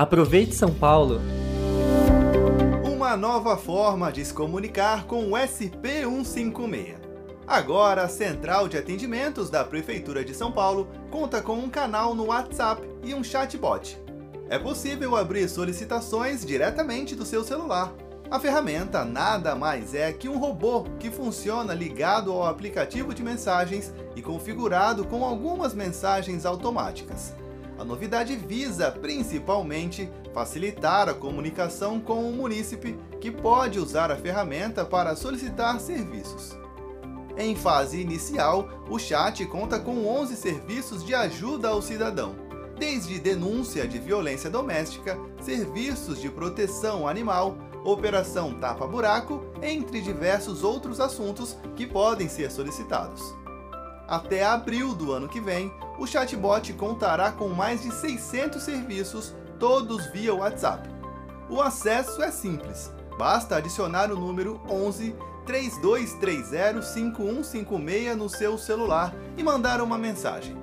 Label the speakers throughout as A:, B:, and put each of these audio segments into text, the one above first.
A: Aproveite São Paulo!
B: Uma nova forma de se comunicar com o SP156. Agora, a Central de Atendimentos da Prefeitura de São Paulo conta com um canal no WhatsApp e um chatbot. É possível abrir solicitações diretamente do seu celular. A ferramenta nada mais é que um robô que funciona ligado ao aplicativo de mensagens e configurado com algumas mensagens automáticas. A novidade visa, principalmente, facilitar a comunicação com o munícipe que pode usar a ferramenta para solicitar serviços. Em fase inicial, o chat conta com 11 serviços de ajuda ao cidadão, desde denúncia de violência doméstica, serviços de proteção animal, operação tapa-buraco, entre diversos outros assuntos que podem ser solicitados. Até abril do ano que vem, o chatbot contará com mais de 600 serviços, todos via WhatsApp. O acesso é simples, basta adicionar o número 11 3230 5156 no seu celular e mandar uma mensagem.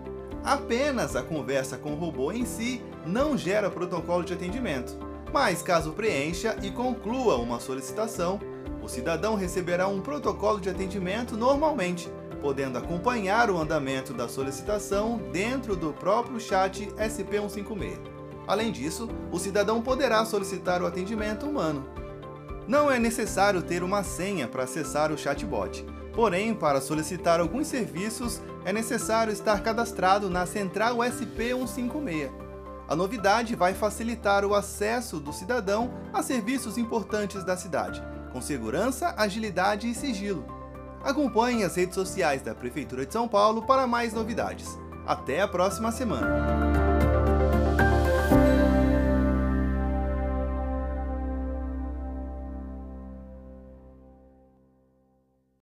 B: Apenas a conversa com o robô em si não gera protocolo de atendimento, mas caso preencha e conclua uma solicitação, o cidadão receberá um protocolo de atendimento normalmente, podendo acompanhar o andamento da solicitação dentro do próprio chat SP156. Além disso, o cidadão poderá solicitar o atendimento humano. Não é necessário ter uma senha para acessar o chatbot, porém, para solicitar alguns serviços, é necessário estar cadastrado na Central SP156. A novidade vai facilitar o acesso do cidadão a serviços importantes da cidade, com segurança, agilidade e sigilo. Acompanhe as redes sociais da Prefeitura de São Paulo para mais novidades. Até a próxima semana!